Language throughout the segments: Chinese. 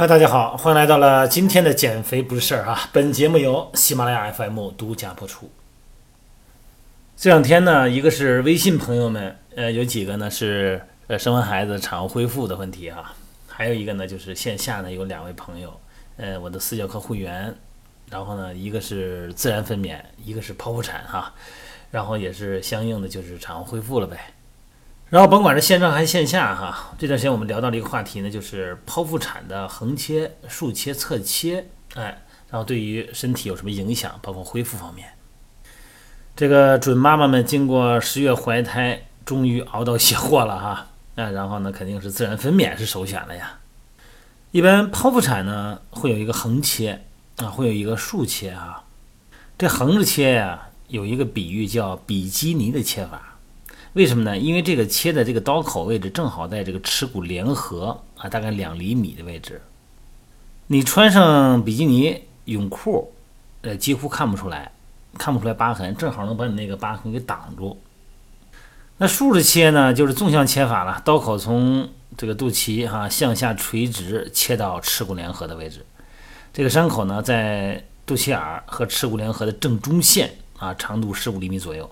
嗨，大家好，欢迎来到了今天的减肥不是事儿啊！本节目由喜马拉雅 FM 独家播出。这两天呢，一个是微信朋友们，呃，有几个呢是呃生完孩子产后恢复的问题啊，还有一个呢就是线下呢有两位朋友，呃，我的私教课会员，然后呢一个是自然分娩，一个是剖腹产哈，然后也是相应的就是产后恢复了呗。然后甭管是线上还是线下哈，这段时间我们聊到了一个话题呢，就是剖腹产的横切、竖切、侧切，哎，然后对于身体有什么影响，包括恢复方面。这个准妈妈们经过十月怀胎，终于熬到卸货了哈，哎，然后呢肯定是自然分娩是首选了呀。一般剖腹产呢会有一个横切啊，会有一个竖切啊。这横着切呀，有一个比喻叫比基尼的切法。为什么呢？因为这个切的这个刀口位置正好在这个耻骨联合啊，大概两厘米的位置。你穿上比基尼泳裤，呃，几乎看不出来，看不出来疤痕，正好能把你那个疤痕给挡住。那竖着切呢，就是纵向切法了，刀口从这个肚脐哈向下垂直切到耻骨联合的位置。这个伤口呢，在肚脐眼和耻骨联合的正中线啊，长度十五厘米左右。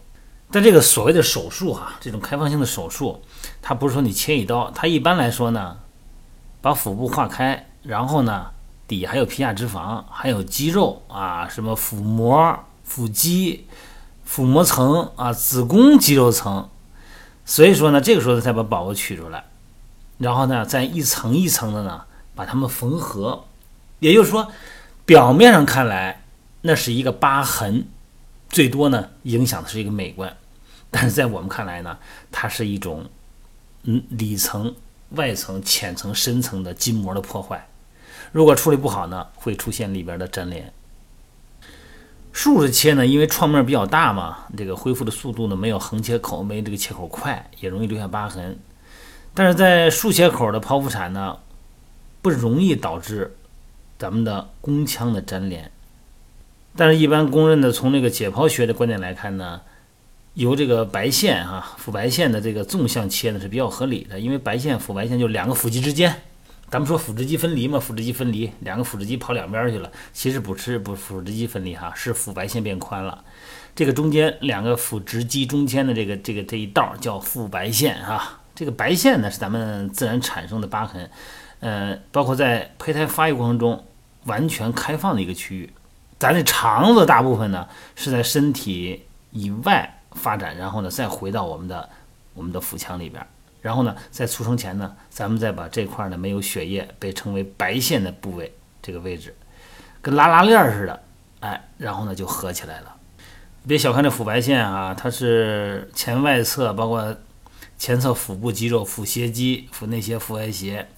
但这个所谓的手术哈，这种开放性的手术，它不是说你切一刀，它一般来说呢，把腹部划开，然后呢，底还有皮下脂肪，还有肌肉啊，什么腹膜、腹肌、腹膜层啊，子宫肌肉层，所以说呢，这个时候才把宝宝取出来，然后呢，再一层一层的呢，把它们缝合，也就是说，表面上看来那是一个疤痕。最多呢，影响的是一个美观，但是在我们看来呢，它是一种嗯里层、外层、浅层、深层的筋膜的破坏。如果处理不好呢，会出现里边的粘连。竖着切呢，因为创面比较大嘛，这个恢复的速度呢没有横切口没这个切口快，也容易留下疤痕。但是在竖切口的剖腹产呢，不容易导致咱们的宫腔的粘连。但是，一般公认的从这个解剖学的观点来看呢，由这个白线啊，腹白线的这个纵向切呢是比较合理的，因为白线腹白线就两个腹肌之间，咱们说腹直肌分离嘛，腹直肌分离，两个腹直肌跑两边去了，其实不是不腹直肌分离哈，是腹白线变宽了，这个中间两个腹直肌中间的这个这个这一道叫腹白线哈，这个白线呢是咱们自然产生的疤痕，呃，包括在胚胎发育过程中完全开放的一个区域。咱这肠子大部分呢是在身体以外发展，然后呢再回到我们的我们的腹腔里边，然后呢在出生前呢，咱们再把这块呢没有血液被称为白线的部位这个位置，跟拉拉链似的，哎，然后呢就合起来了。别小看这腹白线啊，它是前外侧包括前侧腹部肌肉、腹斜肌、腹内斜、腹外斜。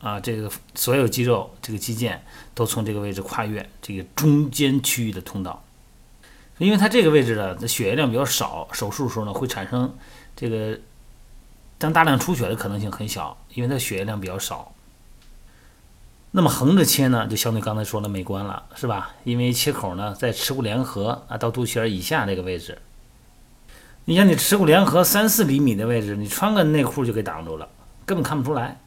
啊，这个所有肌肉，这个肌腱都从这个位置跨越这个中间区域的通道，因为它这个位置呢，血液量比较少，手术的时候呢会产生这个当大量出血的可能性很小，因为它血液量比较少。那么横着切呢，就相对刚才说的美观了，是吧？因为切口呢在耻骨联合啊到肚脐眼以下这个位置，你像你耻骨联合三四厘米的位置，你穿个内裤就给挡住了，根本看不出来。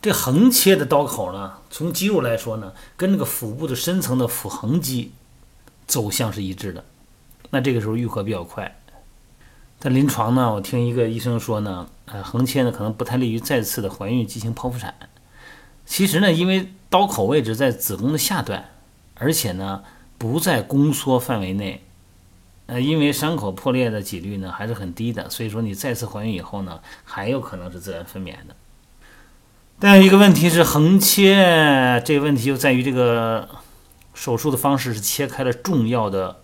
这横切的刀口呢，从肌肉来说呢，跟那个腹部的深层的腹横肌走向是一致的。那这个时候愈合比较快。在临床呢，我听一个医生说呢，呃，横切呢可能不太利于再次的怀孕进行剖腹产。其实呢，因为刀口位置在子宫的下段，而且呢不在宫缩范围内，呃，因为伤口破裂的几率呢还是很低的，所以说你再次怀孕以后呢，还有可能是自然分娩的。但有一个问题是横切，这个问题就在于这个手术的方式是切开了重要的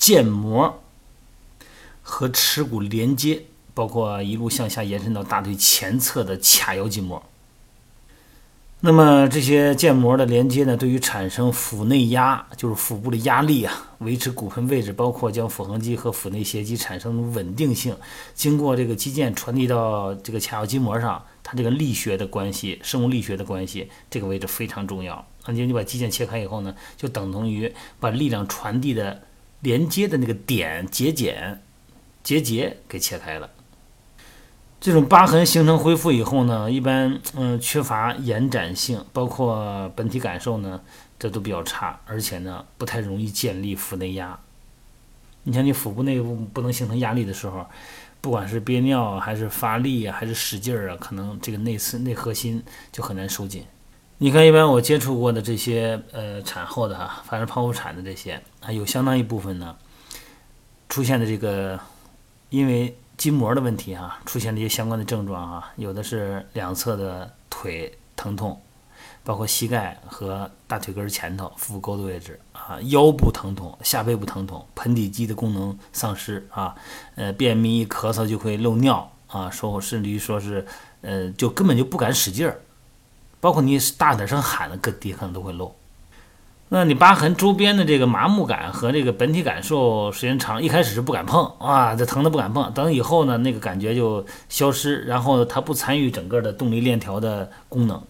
腱膜和耻骨连接，包括一路向下延伸到大腿前侧的髂腰筋膜。那么这些腱膜的连接呢，对于产生腹内压，就是腹部的压力啊，维持骨盆位置，包括将腹横肌和腹内斜肌产生稳定性，经过这个肌腱传递到这个髂腰筋膜上。它这个力学的关系，生物力学的关系，这个位置非常重要。那就你把肌腱切开以后呢，就等同于把力量传递的连接的那个点节点结节给切开了。这种疤痕形成恢复以后呢，一般嗯缺乏延展性，包括本体感受呢，这都比较差，而且呢不太容易建立腹内压。你像你腹部内部不能形成压力的时候，不管是憋尿还是发力，还是使劲儿啊，可能这个内侧内核心就很难收紧。你看，一般我接触过的这些呃产后的哈，凡是剖腹产的这些，啊有相当一部分呢出现的这个因为。筋膜的问题哈，出现了一些相关的症状哈，有的是两侧的腿疼痛，包括膝盖和大腿根前头、腹股沟的位置啊，腰部疼痛、下背部疼痛、盆底肌的功能丧失啊，呃，便秘一咳嗽就会漏尿啊，说甚至于说是呃，就根本就不敢使劲儿，包括你大点声喊的，各地可能都会漏。那你疤痕周边的这个麻木感和这个本体感受时间长，一开始是不敢碰啊，这疼的不敢碰。等以后呢，那个感觉就消失，然后它不参与整个的动力链条的功能。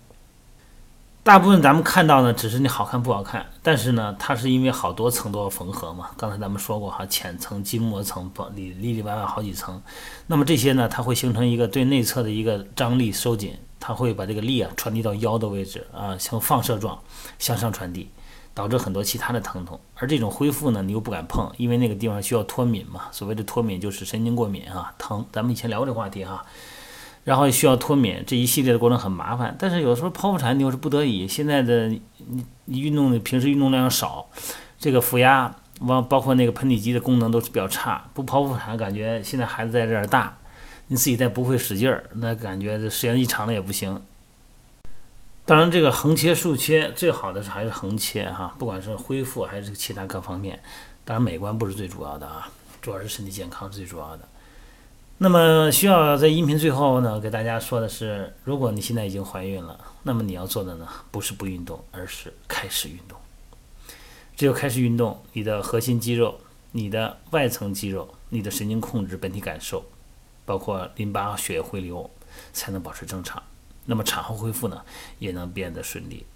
大部分咱们看到呢，只是你好看不好看，但是呢，它是因为好多层都要缝合嘛。刚才咱们说过哈，浅层筋膜层里里里外外好几层，那么这些呢，它会形成一个对内侧的一个张力收紧，它会把这个力啊传递到腰的位置啊，像放射状向上传递。导致很多其他的疼痛，而这种恢复呢，你又不敢碰，因为那个地方需要脱敏嘛。所谓的脱敏就是神经过敏啊，疼。咱们以前聊过这话题哈，然后需要脱敏，这一系列的过程很麻烦。但是有时候剖腹产你又是不得已，现在的你你运动的平时运动量少，这个腹压包包括那个盆底肌的功能都是比较差，不剖腹产感觉现在孩子在这儿大，你自己再不会使劲儿，那感觉这时间一长了也不行。当然，这个横切竖切最好的是还是横切哈，不管是恢复还是其他各方面，当然美观不是最主要的啊，主要是身体健康最主要的。那么需要在音频最后呢，给大家说的是，如果你现在已经怀孕了，那么你要做的呢，不是不运动，而是开始运动。只有开始运动，你的核心肌肉、你的外层肌肉、你的神经控制、本体感受，包括淋巴血液回流，才能保持正常。那么产后恢复呢，也能变得顺利。